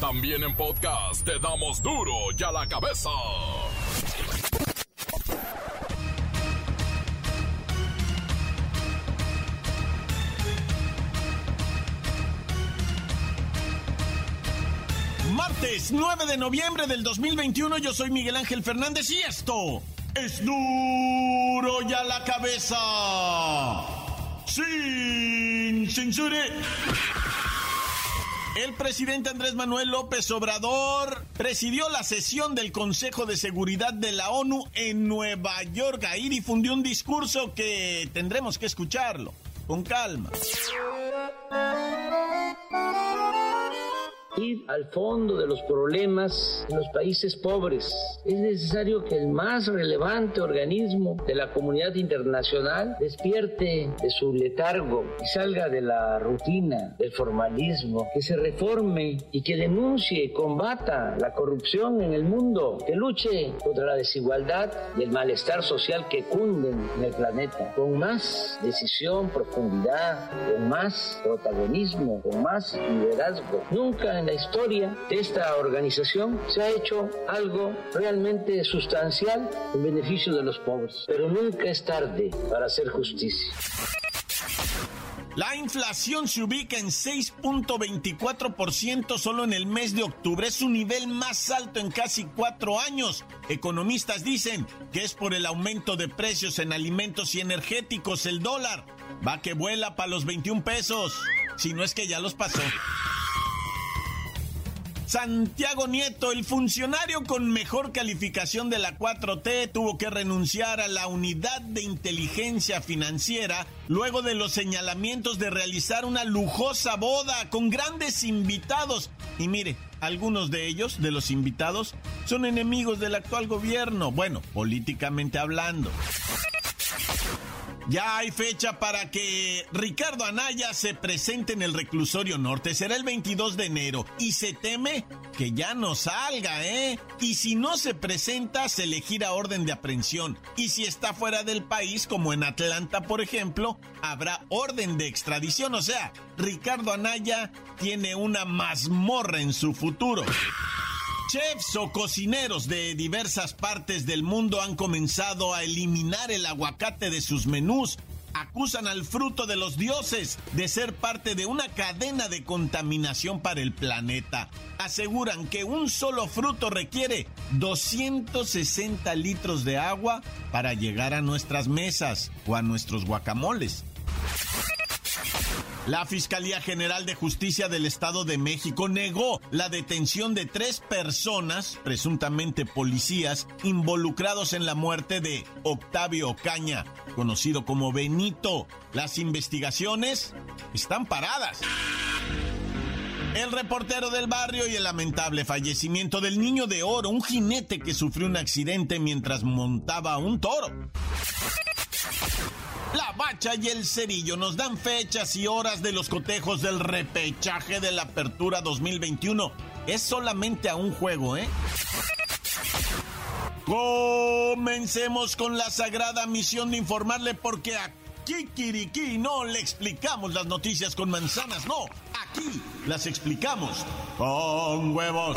También en podcast te damos duro y a la cabeza. Martes 9 de noviembre del 2021 yo soy Miguel Ángel Fernández y esto es duro y a la cabeza. Sin censura. El presidente Andrés Manuel López Obrador presidió la sesión del Consejo de Seguridad de la ONU en Nueva York. Ahí difundió un discurso que tendremos que escucharlo con calma ir al fondo de los problemas en los países pobres. Es necesario que el más relevante organismo de la comunidad internacional despierte de su letargo y salga de la rutina, del formalismo, que se reforme y que denuncie y combata la corrupción en el mundo, que luche contra la desigualdad y el malestar social que cunden en el planeta, con más decisión, profundidad, con más protagonismo, con más liderazgo. Nunca en la historia de esta organización se ha hecho algo realmente sustancial en beneficio de los pobres, pero nunca es tarde para hacer justicia. La inflación se ubica en 6.24% solo en el mes de octubre. Es su nivel más alto en casi cuatro años. Economistas dicen que es por el aumento de precios en alimentos y energéticos. El dólar va que vuela para los 21 pesos. Si no es que ya los pasó. Santiago Nieto, el funcionario con mejor calificación de la 4T, tuvo que renunciar a la unidad de inteligencia financiera luego de los señalamientos de realizar una lujosa boda con grandes invitados. Y mire, algunos de ellos, de los invitados, son enemigos del actual gobierno, bueno, políticamente hablando. Ya hay fecha para que Ricardo Anaya se presente en el reclusorio norte. Será el 22 de enero. Y se teme que ya no salga, ¿eh? Y si no se presenta, se elegirá orden de aprehensión. Y si está fuera del país, como en Atlanta, por ejemplo, habrá orden de extradición. O sea, Ricardo Anaya tiene una mazmorra en su futuro. Chefs o cocineros de diversas partes del mundo han comenzado a eliminar el aguacate de sus menús. Acusan al fruto de los dioses de ser parte de una cadena de contaminación para el planeta. Aseguran que un solo fruto requiere 260 litros de agua para llegar a nuestras mesas o a nuestros guacamoles. La Fiscalía General de Justicia del Estado de México negó la detención de tres personas, presuntamente policías, involucrados en la muerte de Octavio Ocaña, conocido como Benito. Las investigaciones están paradas. El reportero del barrio y el lamentable fallecimiento del niño de oro, un jinete que sufrió un accidente mientras montaba un toro. La Bacha y el Cerillo nos dan fechas y horas de los cotejos del repechaje de la Apertura 2021. Es solamente a un juego, ¿eh? Comencemos con la sagrada misión de informarle porque a Kikiriki no le explicamos las noticias con manzanas, no, aquí las explicamos con huevos.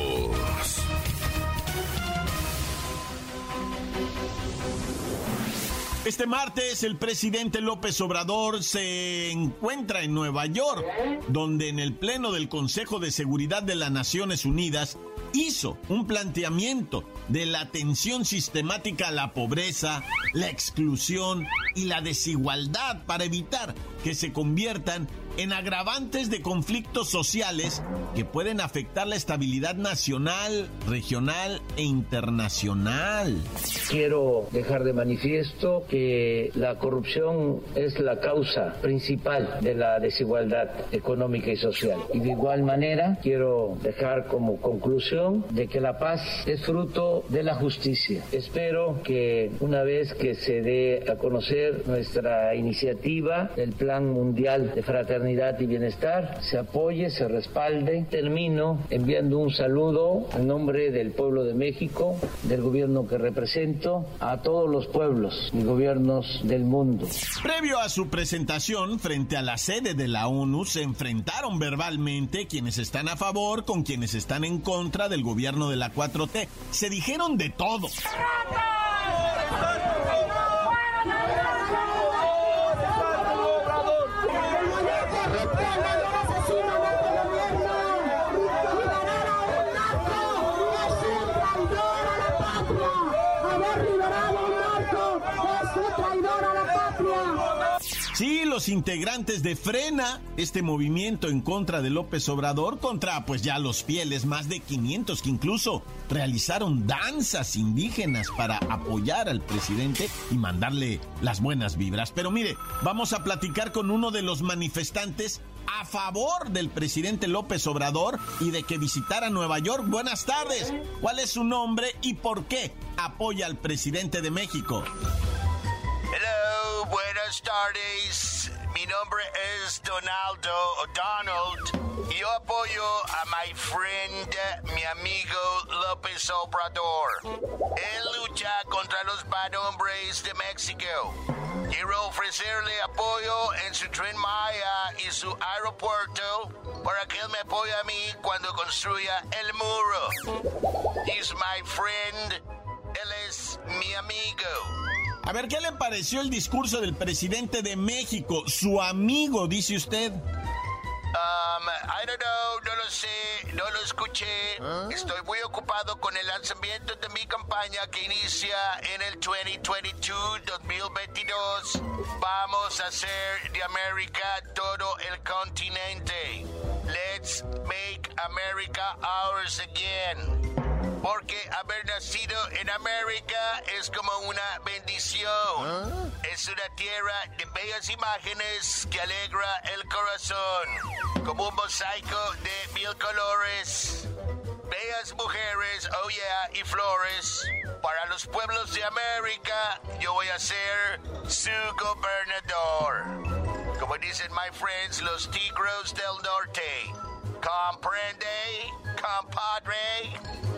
Este martes el presidente López Obrador se encuentra en Nueva York, donde en el Pleno del Consejo de Seguridad de las Naciones Unidas hizo un planteamiento de la atención sistemática a la pobreza, la exclusión y la desigualdad para evitar que se conviertan en agravantes de conflictos sociales que pueden afectar la estabilidad nacional, regional e internacional. Quiero dejar de manifiesto que la corrupción es la causa principal de la desigualdad económica y social. Y de igual manera quiero dejar como conclusión de que la paz es fruto de la justicia. Espero que una vez que se dé a conocer nuestra iniciativa, el Plan Mundial de Fraternidad y Bienestar, se apoye, se respalde. Termino enviando un saludo en nombre del pueblo de México, del gobierno que represento, a todos los pueblos y gobiernos del mundo. Previo a su presentación frente a la sede de la ONU, se enfrentaron verbalmente quienes están a favor con quienes están en contra del gobierno de la 4T. Se dijeron de todo. Sí, los integrantes de Frena, este movimiento en contra de López Obrador, contra pues ya los fieles, más de 500 que incluso realizaron danzas indígenas para apoyar al presidente y mandarle las buenas vibras. Pero mire, vamos a platicar con uno de los manifestantes a favor del presidente López Obrador y de que visitara Nueva York. Buenas tardes. ¿Cuál es su nombre y por qué apoya al presidente de México? buenas tardes. Mi nombre es Donaldo Donald. Yo apoyo a my friend, mi amigo López Obrador. Él lucha contra los bad hombres de México. Quiero ofrecerle apoyo en su tren Maya y su aeropuerto para que él me apoye a mí cuando construya el muro. He's my friend. Él es mi amigo. A ver, ¿qué le pareció el discurso del presidente de México? Su amigo, dice usted. Um, I don't know, no lo sé, no lo escuché. ¿Ah? Estoy muy ocupado con el lanzamiento de mi campaña que inicia en el 2022-2022. Vamos a hacer de América todo el continente. Let's make America ours again porque haber nacido en América es como una bendición. ¿Ah? Es una tierra de bellas imágenes que alegra el corazón, como un mosaico de mil colores. Bellas mujeres, oh yeah, y flores. Para los pueblos de América, yo voy a ser su gobernador. Como dicen my friends, los tigros del norte. ¿Comprende, compadre?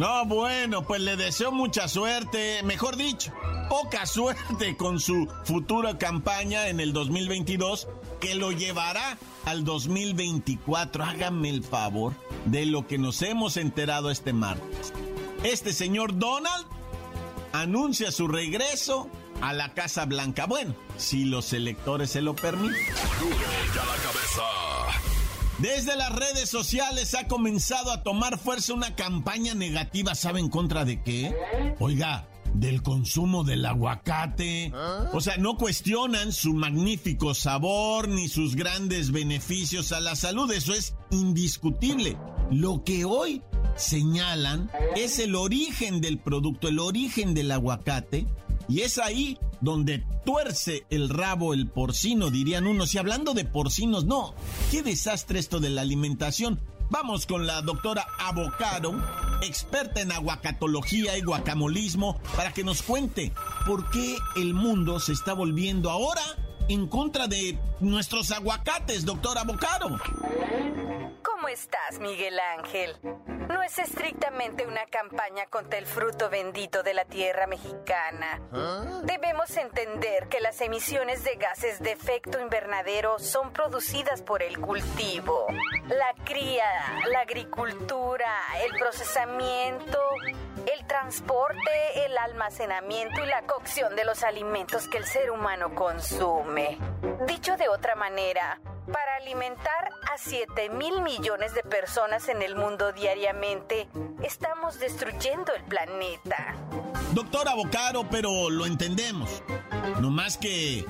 No, bueno, pues le deseo mucha suerte, mejor dicho, poca suerte con su futura campaña en el 2022 que lo llevará al 2024. Háganme el favor de lo que nos hemos enterado este martes. Este señor Donald anuncia su regreso a la Casa Blanca. Bueno, si los electores se lo permiten. Desde las redes sociales ha comenzado a tomar fuerza una campaña negativa, ¿saben contra de qué? Oiga, del consumo del aguacate. O sea, no cuestionan su magnífico sabor ni sus grandes beneficios a la salud, eso es indiscutible. Lo que hoy señalan es el origen del producto, el origen del aguacate, y es ahí donde tuerce el rabo el porcino, dirían unos. Y hablando de porcinos, no, qué desastre esto de la alimentación. Vamos con la doctora Avocado, experta en aguacatología y guacamolismo, para que nos cuente por qué el mundo se está volviendo ahora en contra de nuestros aguacates, doctora Avocado. ¿Cómo estás, Miguel Ángel? No es estrictamente una campaña contra el fruto bendito de la tierra mexicana. ¿Ah? Debemos entender que las emisiones de gases de efecto invernadero son producidas por el cultivo, la cría, la agricultura, el procesamiento, el transporte, el almacenamiento y la cocción de los alimentos que el ser humano consume. Dicho de otra manera, para alimentar a 7 mil millones de personas en el mundo diariamente, estamos destruyendo el planeta. Doctora Bocaro, pero lo entendemos. No más que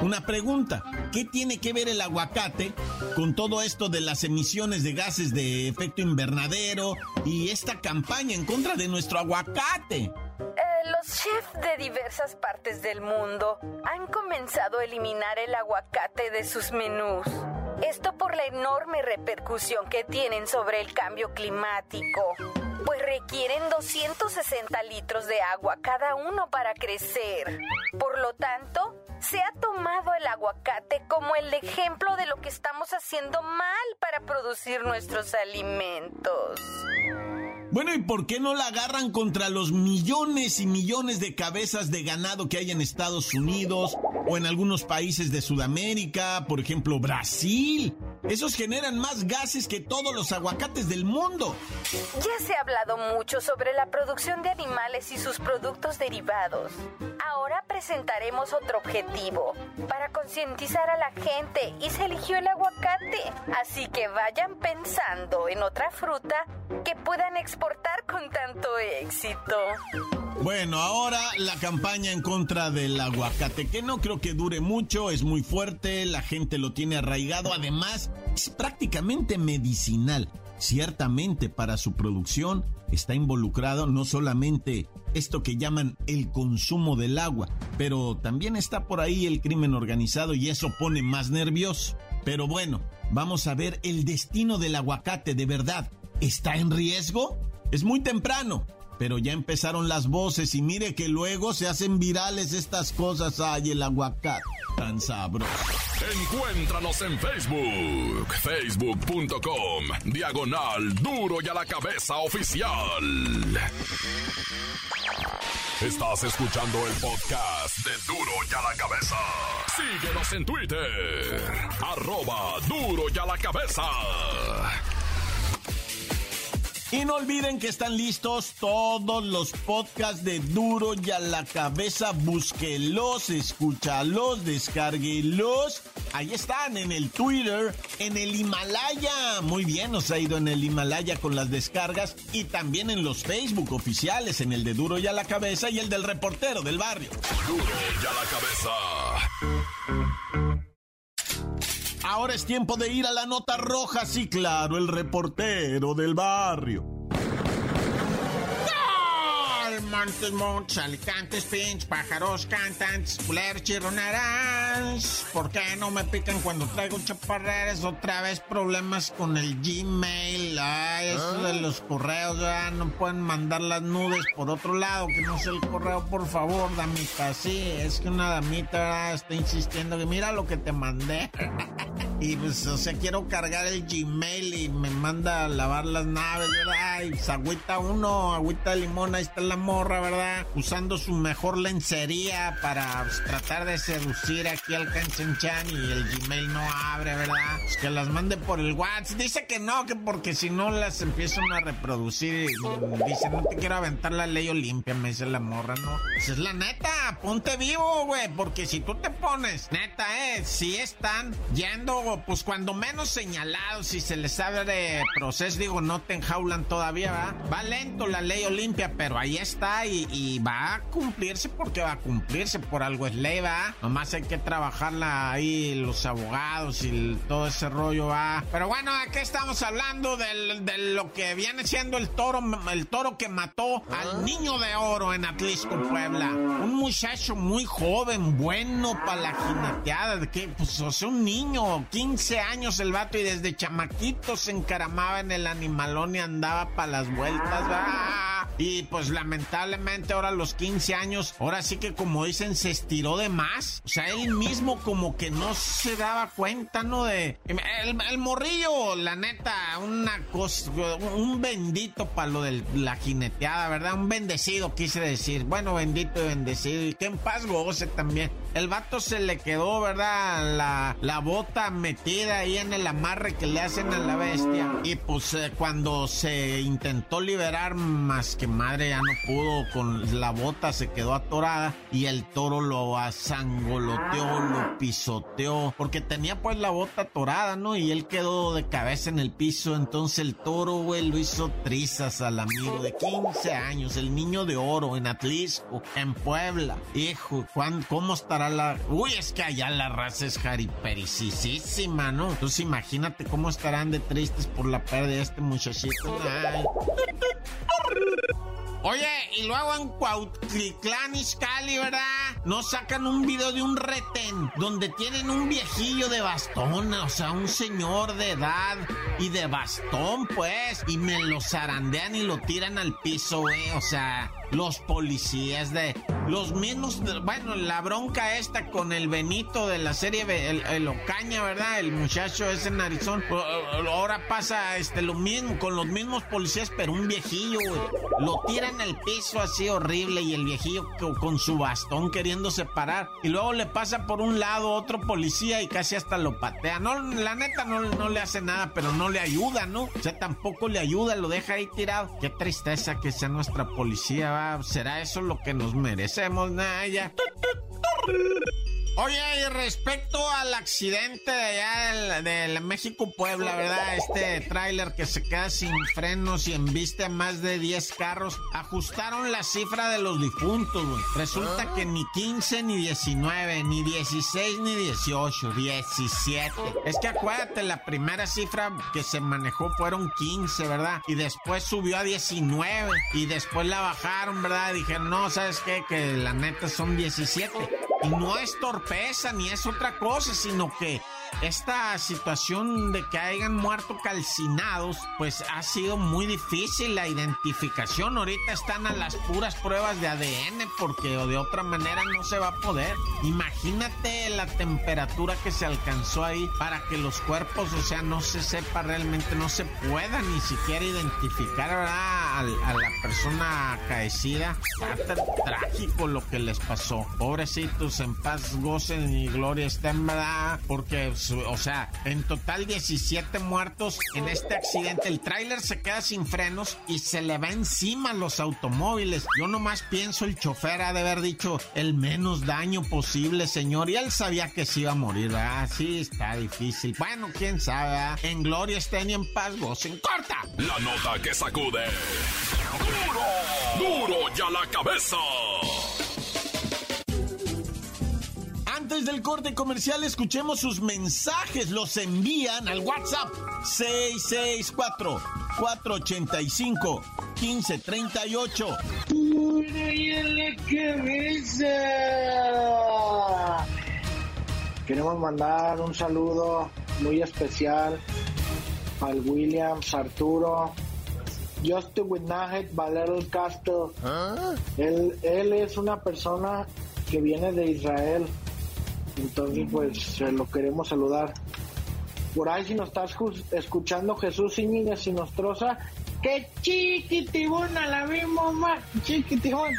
una pregunta, ¿qué tiene que ver el aguacate con todo esto de las emisiones de gases de efecto invernadero y esta campaña en contra de nuestro aguacate? Los chefs de diversas partes del mundo han comenzado a eliminar el aguacate de sus menús. Esto por la enorme repercusión que tienen sobre el cambio climático, pues requieren 260 litros de agua cada uno para crecer. Por lo tanto, se ha tomado el aguacate como el ejemplo de lo que estamos haciendo mal para producir nuestros alimentos. Bueno, ¿y por qué no la agarran contra los millones y millones de cabezas de ganado que hay en Estados Unidos o en algunos países de Sudamérica, por ejemplo Brasil? Esos generan más gases que todos los aguacates del mundo. Ya se ha hablado mucho sobre la producción de animales y sus productos derivados. Ahora presentaremos otro objetivo, para concientizar a la gente y se eligió el aguacate. Así que vayan pensando en otra fruta que puedan exportar con tanto éxito. Bueno, ahora la campaña en contra del aguacate, que no creo que dure mucho, es muy fuerte, la gente lo tiene arraigado, además es prácticamente medicinal. Ciertamente para su producción está involucrado no solamente esto que llaman el consumo del agua, pero también está por ahí el crimen organizado y eso pone más nervioso. Pero bueno, vamos a ver el destino del aguacate de verdad. ¿Está en riesgo? Es muy temprano, pero ya empezaron las voces y mire que luego se hacen virales estas cosas. Ay, el aguacate, tan sabroso. Encuéntranos en Facebook, facebook.com, diagonal duro y a la cabeza oficial. Estás escuchando el podcast de Duro y a la cabeza. Síguenos en Twitter, arroba duro y a la cabeza. Y no olviden que están listos todos los podcasts de Duro y a la cabeza. Búsquelos, escúchalos, descárguelos. Ahí están en el Twitter, en el Himalaya. Muy bien, nos ha ido en el Himalaya con las descargas y también en los Facebook oficiales, en el de Duro y a la cabeza y el del reportero del barrio. Duro y a la cabeza. Ahora es tiempo de ir a la nota roja, sí, claro, el reportero del barrio. Montes, montes, alicantes, pinch, pájaros, cantantes, culeros, chirroneras. ¿Por qué no me pican cuando traigo chaparreras? Otra vez problemas con el Gmail. Ay, eso de los correos, ya no pueden mandar las nudes por otro lado, que no sea el correo, por favor, damita. Sí, es que una damita ¿verdad? está insistiendo que mira lo que te mandé. y pues, o sea, quiero cargar el Gmail y me manda a lavar las naves, ¿verdad? Y pues, agüita uno, agüita de limón, ahí está el amor ¿verdad? Usando su mejor lencería para tratar de seducir aquí al Canchanchan y el Gmail no abre, ¿verdad? Pues que las mande por el WhatsApp. Dice que no, que porque si no las empiezan a reproducir. Dice, no te quiero aventar la ley olimpia, me dice la morra, ¿no? Pues es la neta, ponte vivo, güey, porque si tú te pones, neta, eh, si están yendo, pues cuando menos señalados, si se les abre proceso, digo, no te enjaulan todavía, ¿verdad? Va lento la ley olimpia, pero ahí está y, va a cumplirse porque va a cumplirse. Por algo es ley, va. Nomás hay que trabajarla ahí los abogados y todo ese rollo, va. Pero bueno, aquí estamos hablando de lo que viene siendo el toro, el toro que mató al ah. niño de oro en Atlisco, Puebla. Un muchacho muy joven, bueno para la jineteada. De que, pues, o sea, un niño, 15 años el vato y desde chamaquito se encaramaba en el animalón y andaba para las vueltas, va. Y pues lamentablemente ahora a los 15 años, ahora sí que como dicen, se estiró de más. O sea, él mismo como que no se daba cuenta, ¿no? De... El, morrillo, la neta, una cosa, un bendito para lo de la jineteada, ¿verdad? Un bendecido, quise decir. Bueno, bendito y bendecido. Y que en paz goce también. El vato se le quedó, ¿verdad? La, la bota metida ahí en el amarre que le hacen a la bestia. Y pues eh, cuando se intentó liberar, más que madre ya no pudo, con la bota se quedó atorada y el toro lo asangoloteó, lo pisoteó, porque tenía pues la bota atorada, ¿no? Y él quedó de cabeza en el piso, entonces el toro, güey, lo hizo trizas al amigo de 15 años, el niño de oro en Atlisco, en Puebla. Hijo, ¿cómo estará la...? Uy, es que allá la raza es jaripericísima, ¿no? Entonces imagínate cómo estarán de tristes por la pérdida de este muchachito. Ay. Oye, y luego en Cuautitlán, Izcalli, ¿verdad? Nos sacan un video de un retén donde tienen un viejillo de bastón, o sea, un señor de edad y de bastón, pues, y me lo zarandean y lo tiran al piso, güey, o sea, los policías de los mismos, bueno, la bronca esta con el Benito de la serie el, Ocaña, ¿verdad? El muchacho ese narizón. Ahora pasa este lo mismo con los mismos policías, pero un viejillo, güey. Lo tiran al piso así horrible y el viejillo con su bastón queriéndose parar. Y luego le pasa por un lado otro policía y casi hasta lo patea. No, la neta no, no le hace nada, pero no le ayuda, ¿no? O sea, tampoco le ayuda, lo deja ahí tirado. Qué tristeza que sea nuestra policía, ¿Será eso lo que nos merecemos, Naya? Oye, y respecto al accidente de allá del, México-Puebla, ¿verdad? Este tráiler que se queda sin frenos y embiste a más de 10 carros, ajustaron la cifra de los difuntos, güey. Resulta que ni 15, ni 19, ni 16, ni 18, 17. Es que acuérdate, la primera cifra que se manejó fueron 15, ¿verdad? Y después subió a 19 y después la bajaron, ¿verdad? Dijeron, no, ¿sabes qué? Que la neta son 17. Y no es torpeza ni es otra cosa, sino que esta situación de que hayan muerto calcinados, pues ha sido muy difícil la identificación. Ahorita están a las puras pruebas de ADN porque de otra manera no se va a poder. Imagínate la temperatura que se alcanzó ahí para que los cuerpos, o sea, no se sepa realmente, no se pueda ni siquiera identificar. A, la persona acaecida. Está trágico lo que les pasó. Pobrecitos, en paz gocen y gloria estén, ¿verdad? Porque o sea, en total 17 muertos en este accidente. El tráiler se queda sin frenos y se le va encima los automóviles. Yo nomás pienso el chofer ha de haber dicho el menos daño posible, señor. Y él sabía que se iba a morir, ¿verdad? Sí, está difícil. Bueno, quién sabe, En gloria estén y en paz gocen. ¡Corta! La nota que sacude. ¡Duro! ¡Duro ya la cabeza! Antes del corte comercial, escuchemos sus mensajes. Los envían al WhatsApp 664-485-1538. la cabeza! Queremos mandar un saludo muy especial al Williams Arturo, Justin Winajet, Valero Castro. ¿Ah? Él, él es una persona que viene de Israel entonces, pues lo queremos saludar. Por ahí, si nos estás escuchando, Jesús Íñiguez y Nostroza, ¡qué chiquitibona la vimos, más chiquitibón!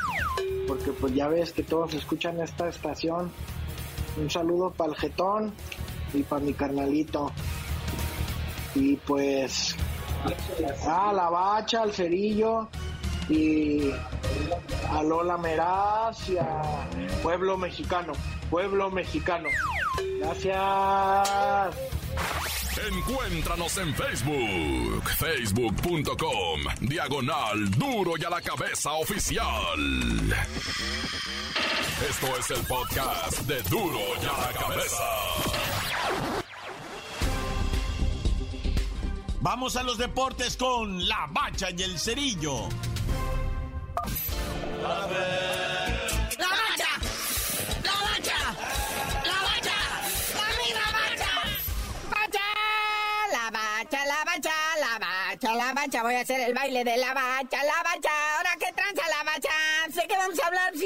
Porque, pues ya ves que todos escuchan esta estación. Un saludo para el jetón y para mi carnalito. Y pues, a la bacha, al cerillo y a Lola Meraz y a Pueblo Mexicano pueblo mexicano. Gracias. Encuéntranos en Facebook, facebook.com, diagonal duro y a la cabeza oficial. Esto es el podcast de duro y a la cabeza. Vamos a los deportes con la bacha y el cerillo. Voy a hacer el baile de la bacha, la bacha,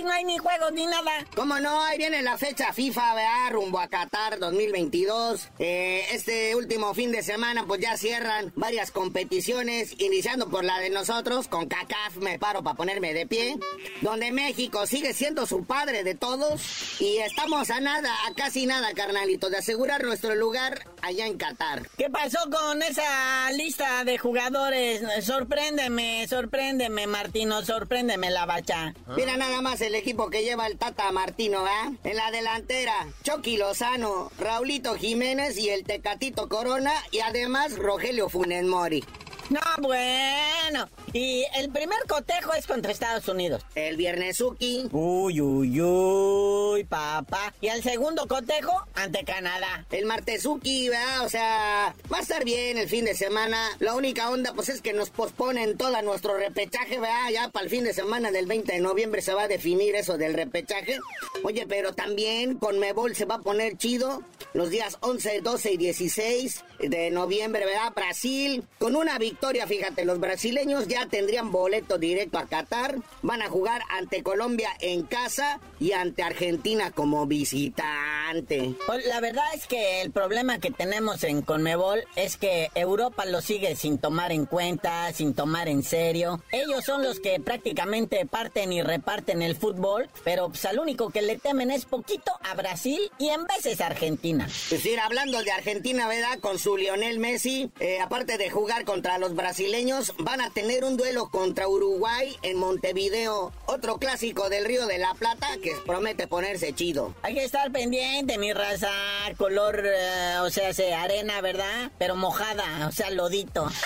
no hay ni juegos ni nada? ¿Cómo no? Ahí viene la fecha FIFA, ¿verdad? Rumbo a Qatar 2022. Eh, este último fin de semana, pues ya cierran varias competiciones, iniciando por la de nosotros, con CACAF me paro para ponerme de pie, donde México sigue siendo su padre de todos y estamos a nada, a casi nada, carnalito, de asegurar nuestro lugar allá en Qatar. ¿Qué pasó con esa lista de jugadores? Sorpréndeme, sorpréndeme, Martino, sorpréndeme la bacha. Mira nada más el equipo que lleva el Tata Martino, ¿ah? En la delantera, Chucky Lozano, Raulito Jiménez y el Tecatito Corona y además Rogelio Funes Mori. No, bueno. Y el primer cotejo es contra Estados Unidos. El Viernesuki. Uy, uy, uy, papá. Y el segundo cotejo ante Canadá. El Martesuki, ¿verdad? O sea, va a estar bien el fin de semana. La única onda, pues es que nos posponen todo nuestro repechaje, ¿verdad? Ya para el fin de semana del 20 de noviembre se va a definir eso del repechaje. Oye, pero también con Mebol se va a poner chido los días 11, 12 y 16 de noviembre, ¿verdad? Brasil, con una victoria, fíjate, los brasileños ya tendrían boleto directo a Qatar, van a jugar ante Colombia en casa y ante Argentina como visitante. Pues, la verdad es que el problema que tenemos en Conmebol es que Europa lo sigue sin tomar en cuenta, sin tomar en serio. Ellos son los que prácticamente parten y reparten el fútbol, pero pues al único que le temen es poquito a Brasil y en veces a Argentina. Es decir, hablando de Argentina, ¿verdad? Con su Lionel Messi, eh, aparte de jugar contra los brasileños, van a tener un duelo contra Uruguay en Montevideo. Otro clásico del Río de la Plata que promete ponerse chido. Hay que estar pendiente, mi raza. Color, eh, o sea, se arena, ¿verdad? Pero mojada, o sea, lodito.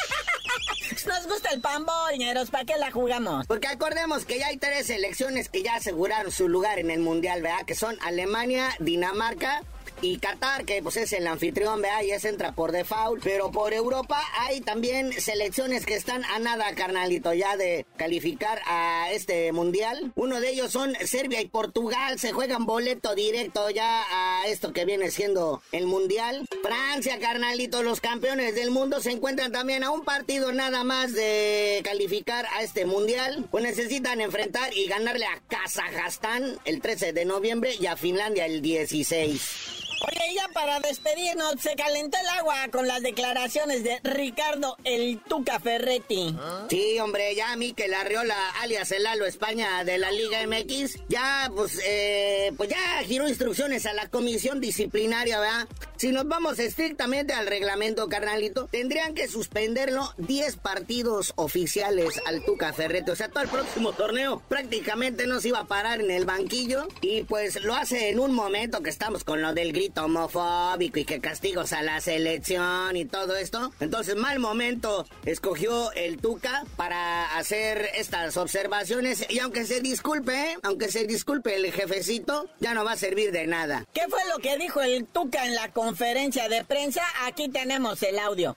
Nos gusta el pambol, ñeros, ¿para qué la jugamos? Porque acordemos que ya hay tres selecciones que ya aseguraron su lugar en el Mundial, ¿verdad? Que son Alemania, Dinamarca y Qatar, que pues es el anfitrión, vea, y ese entra por default. Pero por Europa hay también selecciones que están a nada, carnalito, ya de calificar a este mundial. Uno de ellos son Serbia y Portugal, se juegan boleto directo ya a esto que viene siendo el mundial. Francia, carnalito, los campeones del mundo se encuentran también a un partido nada más de calificar a este mundial. Pues necesitan enfrentar y ganarle a Kazajstán el 13 de noviembre y a Finlandia el 16. Oye, ya para despedirnos, se calentó el agua con las declaraciones de Ricardo el Tuca Ferretti. Sí, hombre, ya mí que la Arriola, alias el Lalo España de la Liga MX, ya, pues, eh, pues ya giró instrucciones a la comisión disciplinaria, ¿verdad? Si nos vamos estrictamente al reglamento, carnalito, tendrían que suspenderlo 10 partidos oficiales al Tuca Ferretti. O sea, todo el próximo torneo prácticamente no se iba a parar en el banquillo. Y pues lo hace en un momento que estamos con lo del grito homofóbico y que castigos a la selección y todo esto. Entonces, mal momento escogió el Tuca para hacer estas observaciones. Y aunque se disculpe, ¿eh? aunque se disculpe el jefecito, ya no va a servir de nada. ¿Qué fue lo que dijo el Tuca en la conferencia de prensa? Aquí tenemos el audio.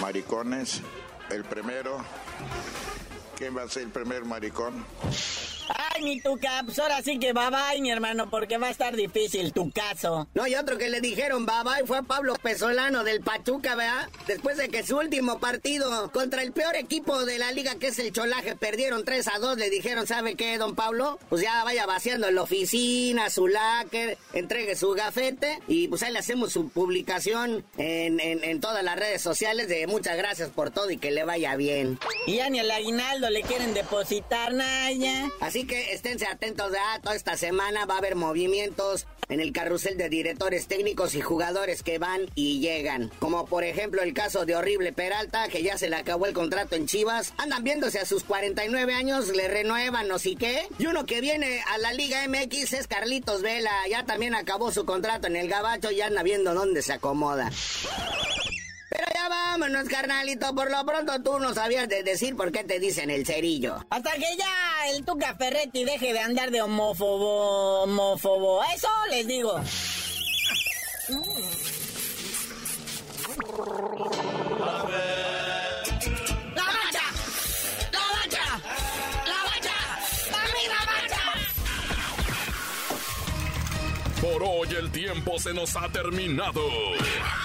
Maricones, el primero. ¿Quién va a ser el primer maricón? Ay, mi tuca, pues ahora sí que bye bye, mi hermano, porque va a estar difícil tu caso. No, y otro que le dijeron bye bye fue a Pablo Pesolano del Pachuca, ¿verdad? Después de que su último partido contra el peor equipo de la liga, que es el Cholaje, perdieron 3 a 2, le dijeron, ¿sabe qué, don Pablo? Pues ya vaya vaciando la oficina, su láquer, entregue su gafete y pues ahí le hacemos su publicación en, en, todas las redes sociales de muchas gracias por todo y que le vaya bien. Y ya ni al aguinaldo le quieren depositar, Naya. Así que esténse atentos a toda esta semana va a haber movimientos en el carrusel de directores técnicos y jugadores que van y llegan. Como por ejemplo el caso de Horrible Peralta, que ya se le acabó el contrato en Chivas. Andan viéndose a sus 49 años, le renuevan no sé qué. Y uno que viene a la Liga MX es Carlitos Vela. Ya también acabó su contrato en el Gabacho y anda viendo dónde se acomoda. Pero ya vámonos, carnalito. Por lo pronto tú no sabías de decir por qué te dicen el cerillo. Hasta que ya el Tuca Ferretti deje de andar de homófobo, homófobo. Eso les digo. ¡La bacha! ¡La bacha! ¡La bacha! ¡La bacha! Por hoy el tiempo se nos ha terminado.